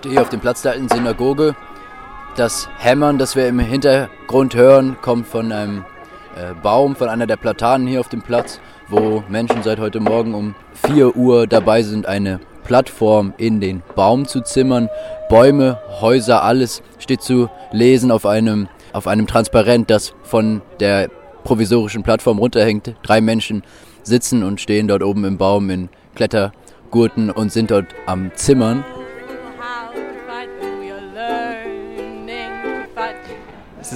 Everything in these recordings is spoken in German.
stehe hier auf dem Platz der alten Synagoge. Das Hämmern, das wir im Hintergrund hören, kommt von einem äh, Baum, von einer der Platanen hier auf dem Platz, wo Menschen seit heute Morgen um 4 Uhr dabei sind, eine Plattform in den Baum zu zimmern. Bäume, Häuser, alles steht zu lesen auf einem, auf einem Transparent, das von der provisorischen Plattform runterhängt. Drei Menschen sitzen und stehen dort oben im Baum in Klettergurten und sind dort am Zimmern.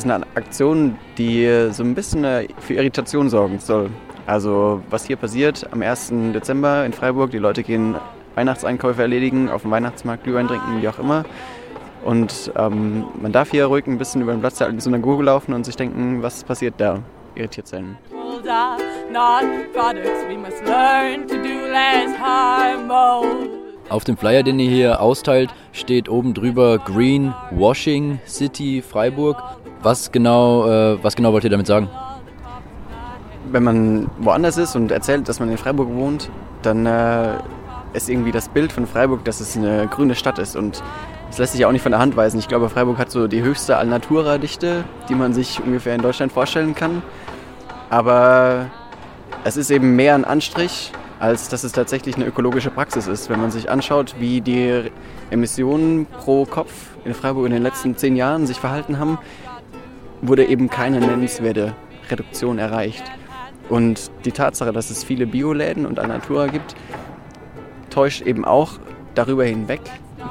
Ist eine Aktion, die so ein bisschen für Irritation sorgen soll. Also was hier passiert am 1. Dezember in Freiburg, die Leute gehen Weihnachtseinkäufe erledigen, auf dem Weihnachtsmarkt Glühwein trinken, wie auch immer. Und ähm, man darf hier ruhig ein bisschen über den Platz der alten Synagoge laufen und sich denken, was passiert da? Irritiert sein. Auf dem Flyer, den ihr hier austeilt, steht oben drüber Green Washing City Freiburg. Was genau, äh, was genau wollt ihr damit sagen? Wenn man woanders ist und erzählt, dass man in Freiburg wohnt, dann äh, ist irgendwie das Bild von Freiburg, dass es eine grüne Stadt ist. Und das lässt sich auch nicht von der Hand weisen. Ich glaube, Freiburg hat so die höchste Alnatura-Dichte, die man sich ungefähr in Deutschland vorstellen kann. Aber es ist eben mehr ein Anstrich, als dass es tatsächlich eine ökologische Praxis ist. Wenn man sich anschaut, wie die Emissionen pro Kopf in Freiburg in den letzten zehn Jahren sich verhalten haben, wurde eben keine nennenswerte Reduktion erreicht. Und die Tatsache, dass es viele Bioläden und Alnatura gibt, täuscht eben auch darüber hinweg,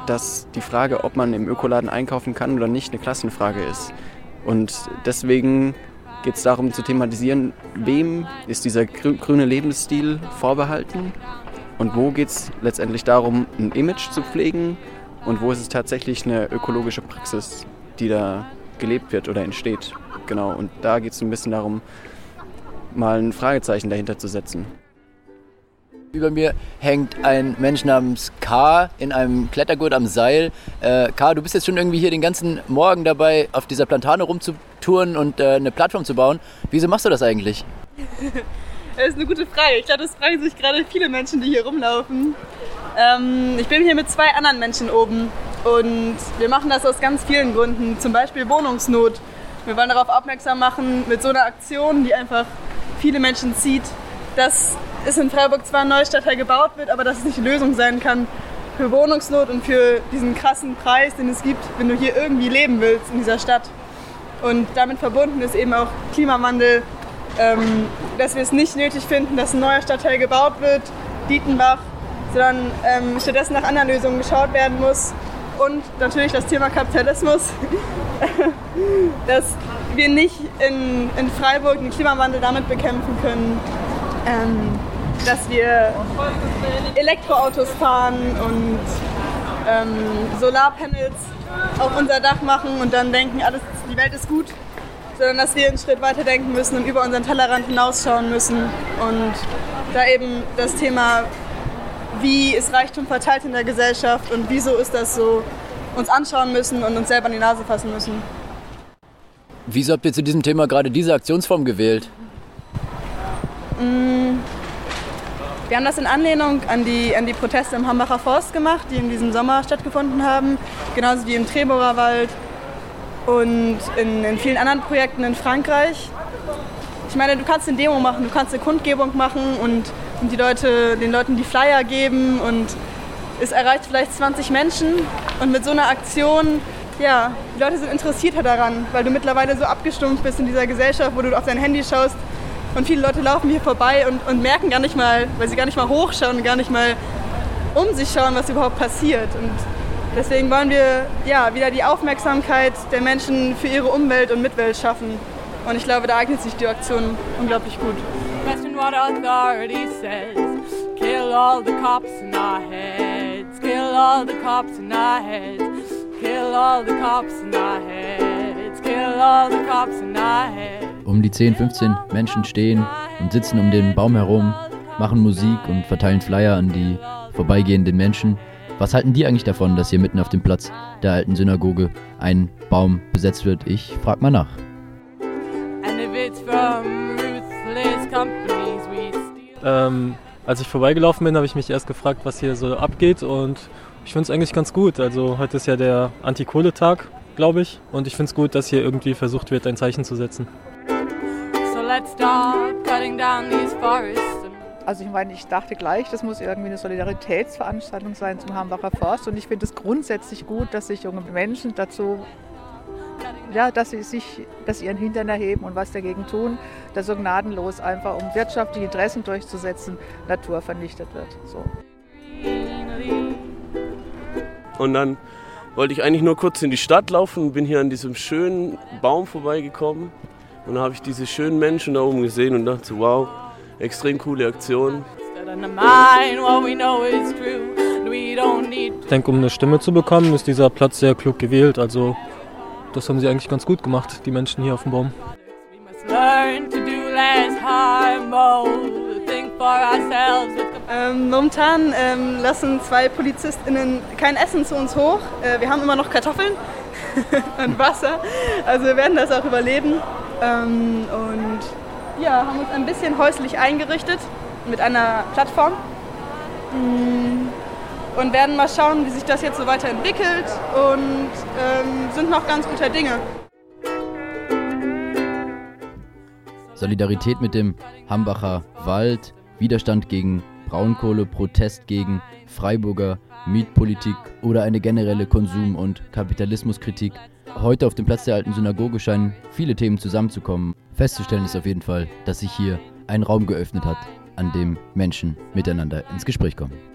dass die Frage, ob man im Ökoladen einkaufen kann oder nicht, eine Klassenfrage ist. Und deswegen geht es darum zu thematisieren, wem ist dieser grüne Lebensstil vorbehalten und wo geht es letztendlich darum, ein Image zu pflegen und wo ist es tatsächlich eine ökologische Praxis, die da gelebt wird oder entsteht. Genau, und da geht es ein bisschen darum, mal ein Fragezeichen dahinter zu setzen. Über mir hängt ein Mensch namens K in einem Klettergurt am Seil. Äh, K, du bist jetzt schon irgendwie hier den ganzen Morgen dabei, auf dieser Plantane rumzutouren und äh, eine Plattform zu bauen. Wieso machst du das eigentlich? das ist eine gute Frage. Ich glaube, das fragen sich gerade viele Menschen, die hier rumlaufen. Ähm, ich bin hier mit zwei anderen Menschen oben und wir machen das aus ganz vielen Gründen. Zum Beispiel Wohnungsnot. Wir wollen darauf aufmerksam machen mit so einer Aktion, die einfach viele Menschen zieht, dass es in Freiburg zwar ein neues Stadtteil gebaut wird, aber dass es nicht die Lösung sein kann für Wohnungsnot und für diesen krassen Preis, den es gibt, wenn du hier irgendwie leben willst in dieser Stadt. Und damit verbunden ist eben auch Klimawandel, ähm, dass wir es nicht nötig finden, dass ein neuer Stadtteil gebaut wird, Dietenbach, sondern ähm, stattdessen nach anderen Lösungen geschaut werden muss. Und natürlich das Thema Kapitalismus, dass wir nicht in, in Freiburg den Klimawandel damit bekämpfen können, ähm, dass wir Elektroautos fahren und ähm, Solarpanels auf unser Dach machen und dann denken, alles, die Welt ist gut, sondern dass wir einen Schritt weiter denken müssen und über unseren Tellerrand hinausschauen müssen und da eben das Thema, wie ist Reichtum verteilt in der Gesellschaft und wieso ist das so, uns anschauen müssen und uns selber an die Nase fassen müssen. Wieso habt ihr zu diesem Thema gerade diese Aktionsform gewählt? Mm, wir haben das in Anlehnung an die, an die Proteste im Hambacher Forst gemacht, die in diesem Sommer stattgefunden haben, genauso wie im Treborer Wald und in, in vielen anderen Projekten in Frankreich. Ich meine, du kannst eine Demo machen, du kannst eine Kundgebung machen und, und die Leute, den Leuten die Flyer geben und es erreicht vielleicht 20 Menschen und mit so einer Aktion, ja, die Leute sind interessierter daran, weil du mittlerweile so abgestumpft bist in dieser Gesellschaft, wo du auf dein Handy schaust und viele Leute laufen hier vorbei und, und merken gar nicht mal, weil sie gar nicht mal hochschauen und gar nicht mal um sich schauen, was überhaupt passiert. Und deswegen wollen wir ja, wieder die Aufmerksamkeit der Menschen für ihre Umwelt und Mitwelt schaffen. Und ich glaube, da eignet sich die Aktion unglaublich gut. What authority says. Kill all the cops in our heads. Kill all the cops in our heads. Kill all the cops in our heads. Kill all the cops in our heads um die 10, 15 Menschen stehen und sitzen um den Baum herum, machen Musik und verteilen Flyer an die vorbeigehenden Menschen. Was halten die eigentlich davon, dass hier mitten auf dem Platz der alten Synagoge ein Baum besetzt wird? Ich frag mal nach. Ähm, Als ich vorbeigelaufen bin, habe ich mich erst gefragt, was hier so abgeht und ich finde es eigentlich ganz gut. Also heute ist ja der Anti-Kohle-Tag, glaube ich. Und ich finde es gut, dass hier irgendwie versucht wird, ein Zeichen zu setzen. So let's start cutting down these forests. Also ich meine, ich dachte gleich, das muss irgendwie eine Solidaritätsveranstaltung sein zum Hambacher Forst. Und ich finde es grundsätzlich gut, dass sich junge Menschen dazu, ja, dass sie sich, dass sie ihren Hintern erheben und was dagegen tun, dass so gnadenlos einfach, um wirtschaftliche Interessen durchzusetzen, Natur vernichtet wird. So. Und dann wollte ich eigentlich nur kurz in die Stadt laufen und bin hier an diesem schönen Baum vorbeigekommen. Und da habe ich diese schönen Menschen da oben gesehen und dachte, wow, extrem coole Aktion. Ich denke, um eine Stimme zu bekommen, ist dieser Platz sehr klug gewählt. Also das haben sie eigentlich ganz gut gemacht, die Menschen hier auf dem Baum. Ähm, momentan ähm, lassen zwei PolizistInnen kein Essen zu uns hoch. Äh, wir haben immer noch Kartoffeln und Wasser. Also wir werden das auch überleben. Ähm, und ja, haben uns ein bisschen häuslich eingerichtet mit einer Plattform. Mm, und werden mal schauen, wie sich das jetzt so weiterentwickelt und ähm, sind noch ganz guter Dinge. Solidarität mit dem Hambacher Wald, Widerstand gegen Braunkohle, Protest gegen Freiburger Mietpolitik oder eine generelle Konsum- und Kapitalismuskritik. Heute auf dem Platz der alten Synagoge scheinen viele Themen zusammenzukommen. Festzustellen ist auf jeden Fall, dass sich hier ein Raum geöffnet hat, an dem Menschen miteinander ins Gespräch kommen.